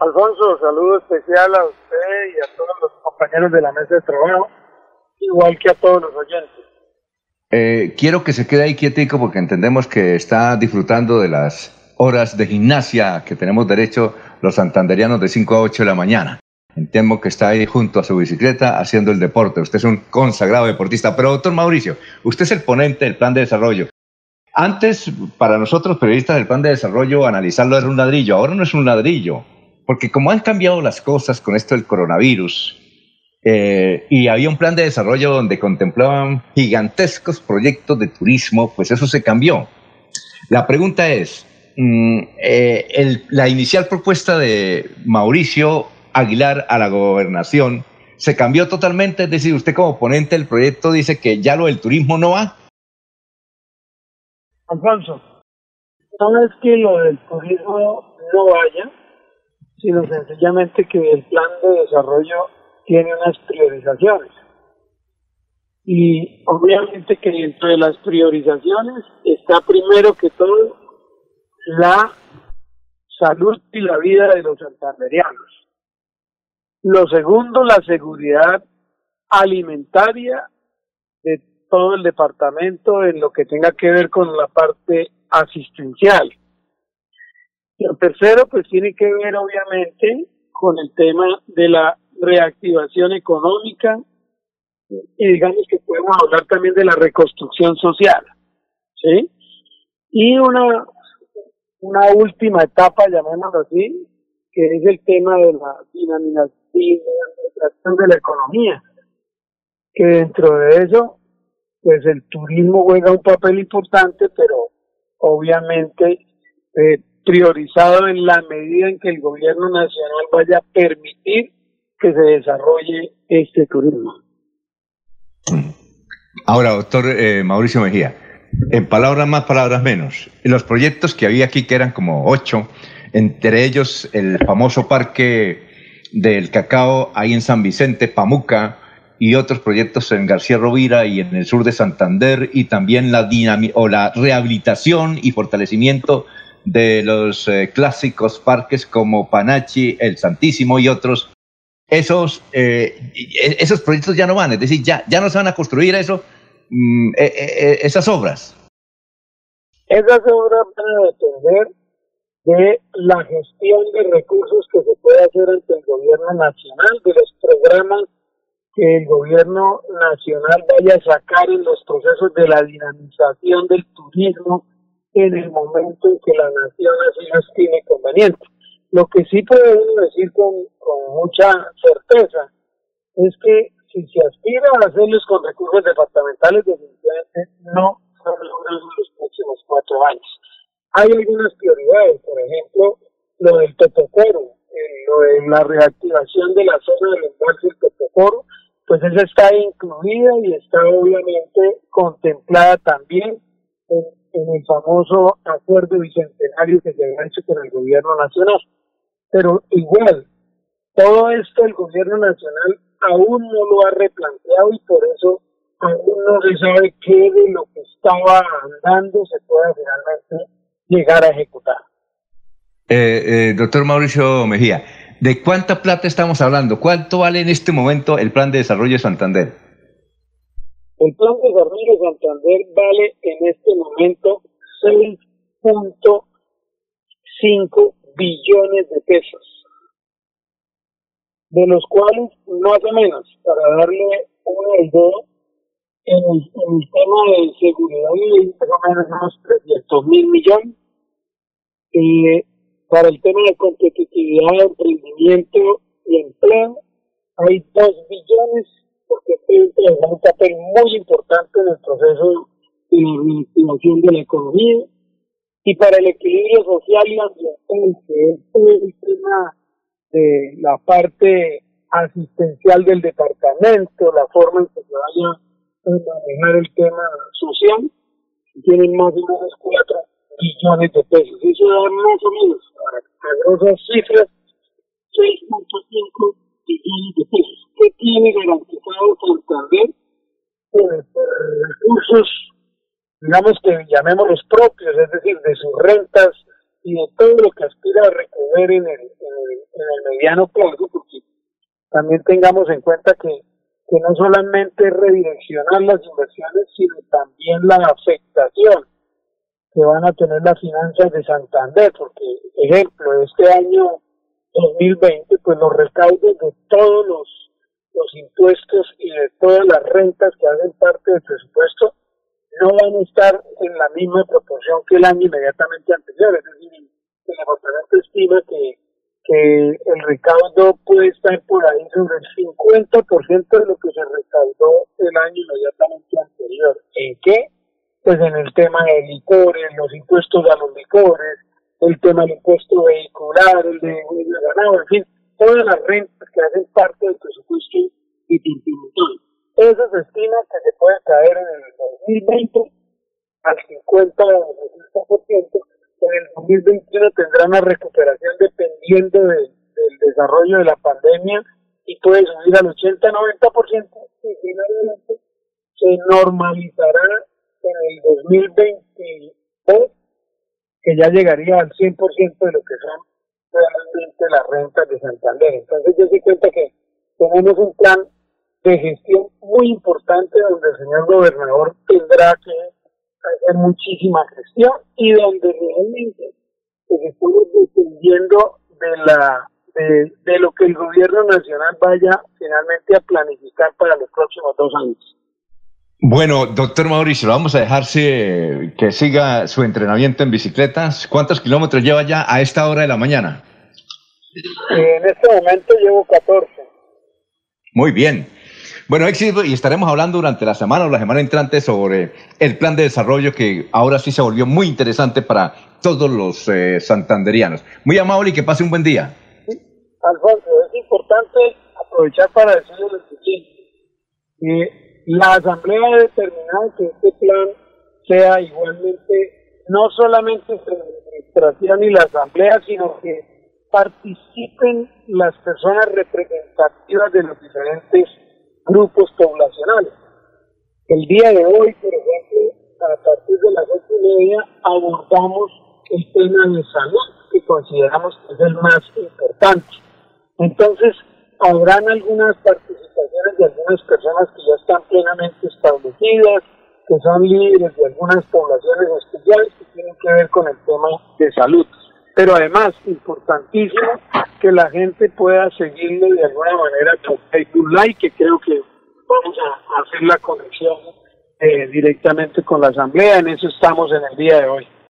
Alfonso, saludo especial a usted y a todos los compañeros de la mesa de trabajo, igual que a todos los oyentes. Eh, quiero que se quede ahí quietico porque entendemos que está disfrutando de las horas de gimnasia que tenemos derecho los santanderianos de 5 a 8 de la mañana. Entiendo que está ahí junto a su bicicleta haciendo el deporte. Usted es un consagrado deportista. Pero, doctor Mauricio, usted es el ponente del plan de desarrollo. Antes, para nosotros periodistas del plan de desarrollo, analizarlo era un ladrillo. Ahora no es un ladrillo. Porque como han cambiado las cosas con esto del coronavirus, eh, y había un plan de desarrollo donde contemplaban gigantescos proyectos de turismo, pues eso se cambió. La pregunta es, mm, eh, la inicial propuesta de Mauricio Aguilar a la gobernación se cambió totalmente, es decir, usted como ponente del proyecto dice que ya lo del turismo no va. Alfonso, no es que lo del turismo no vaya, sino sencillamente que el plan de desarrollo tiene unas priorizaciones. Y obviamente que dentro de las priorizaciones está primero que todo la salud y la vida de los santanderianos. Lo segundo, la seguridad alimentaria de todo el departamento en lo que tenga que ver con la parte asistencial. Lo tercero, pues tiene que ver obviamente con el tema de la reactivación económica y digamos que podemos hablar también de la reconstrucción social, ¿sí? Y una, una última etapa, llamémoslo así, que es el tema de la dinamización de la economía, que dentro de eso, pues el turismo juega un papel importante, pero obviamente eh, priorizado en la medida en que el gobierno nacional vaya a permitir que se desarrolle este turismo. Ahora, doctor eh, Mauricio Mejía, en palabras más, palabras menos, los proyectos que había aquí, que eran como ocho, entre ellos el famoso parque del cacao ahí en San Vicente, Pamuca, y otros proyectos en García Rovira y en el sur de Santander, y también la, o la rehabilitación y fortalecimiento de los eh, clásicos parques como Panachi, El Santísimo y otros esos, eh, esos proyectos ya no van, es decir, ya, ya no se van a construir eso, mm, eh, eh, esas obras. Esas obras van a depender de la gestión de recursos que se puede hacer ante el gobierno nacional, de los programas que el gobierno nacional vaya a sacar en los procesos de la dinamización del turismo en el momento en que la nación así los tiene conveniente. Lo que sí podemos decir con, mucha certeza es que si se aspira a hacerlos con recursos departamentales, definitivamente no se logran en los próximos cuatro años. Hay algunas prioridades, por ejemplo, lo del Totocoro, eh, lo de la reactivación de la zona del embalse del Totocoro, pues esa está incluida y está obviamente contemplada también en, en el famoso acuerdo bicentenario que se ha hecho con el gobierno nacional. Pero igual, todo esto el gobierno nacional aún no lo ha replanteado y por eso aún no se sabe qué de lo que estaba andando se pueda finalmente llegar a ejecutar. Eh, eh, doctor Mauricio Mejía, ¿de cuánta plata estamos hablando? ¿Cuánto vale en este momento el plan de desarrollo de Santander? El plan de desarrollo de Santander vale en este momento 6.5 billones de pesos, de los cuales, más o menos, para darle una idea, en el, tema de seguridad más o menos unos 300 mil millones, eh, para el tema de competitividad, emprendimiento y empleo hay 2 billones, porque este es un papel muy importante en el proceso de la reactivación de la economía y para el equilibrio social y ambiental, que es el tema de la parte asistencial del departamento, la forma en que se vaya a manejar el tema social, tienen más o menos 4 billones de pesos. Eso da más o menos, a, grosas cifras, 6.5 billones de pesos. ¿Qué tiene garantizado Santander? Pues, recursos digamos que llamémoslos propios, es decir, de sus rentas y de todo lo que aspira a recoger en el, en el, mediano plazo, porque también tengamos en cuenta que, que no solamente redireccionar las inversiones, sino también la afectación que van a tener las finanzas de Santander, porque, ejemplo, este año 2020, pues los recaudos de todos los, los impuestos y de todas las rentas que hacen parte del presupuesto no van a estar en la misma proporción que el año inmediatamente anterior. Es decir, el departamento estima que, que el recaudo puede estar por ahí sobre el 50% de lo que se recaudó el año inmediatamente anterior. ¿En qué? Pues en el tema de licores, los impuestos a los licores, el tema del impuesto vehicular, el de, ganado, en fin, todas las rentas que hacen parte del presupuesto y Eso se estima que se puede caer en el 2020 al 50 o 60%, en el 2021 tendrá una recuperación dependiendo del desarrollo de la pandemia y puede subir al 80-90% y finalmente se normalizará en el 2022 que ya llegaría al 100% de lo que son realmente las rentas de Santander. Entonces yo sí cuenta que tenemos un plan de gestión muy importante donde el señor gobernador tendrá que hacer muchísima gestión y donde realmente pues, estamos dependiendo de la de lo que el gobierno nacional vaya finalmente a planificar para los próximos dos años. Bueno, doctor Mauricio, vamos a dejarse que siga su entrenamiento en bicicletas. ¿Cuántos kilómetros lleva ya a esta hora de la mañana? En este momento llevo 14. Muy bien. Bueno, éxito, y estaremos hablando durante la semana o la semana entrante sobre el plan de desarrollo que ahora sí se volvió muy interesante para todos los eh, santanderianos. Muy amable y que pase un buen día. Alfonso, es importante aprovechar para decirle lo siguiente. La Asamblea ha determinado que este plan sea igualmente, no solamente entre la administración y la Asamblea, sino que participen las personas representativas de los diferentes grupos poblacionales. El día de hoy, por ejemplo, a partir de las ocho y media, abordamos el tema de salud, que consideramos que es el más importante. Entonces, habrán algunas participaciones de algunas personas que ya están plenamente establecidas, que son líderes de algunas poblaciones especiales que tienen que ver con el tema de salud. Pero además, importantísimo, que la gente pueda seguirle de alguna manera con Facebook Live, que creo que vamos a hacer la conexión eh, directamente con la Asamblea. En eso estamos en el día de hoy.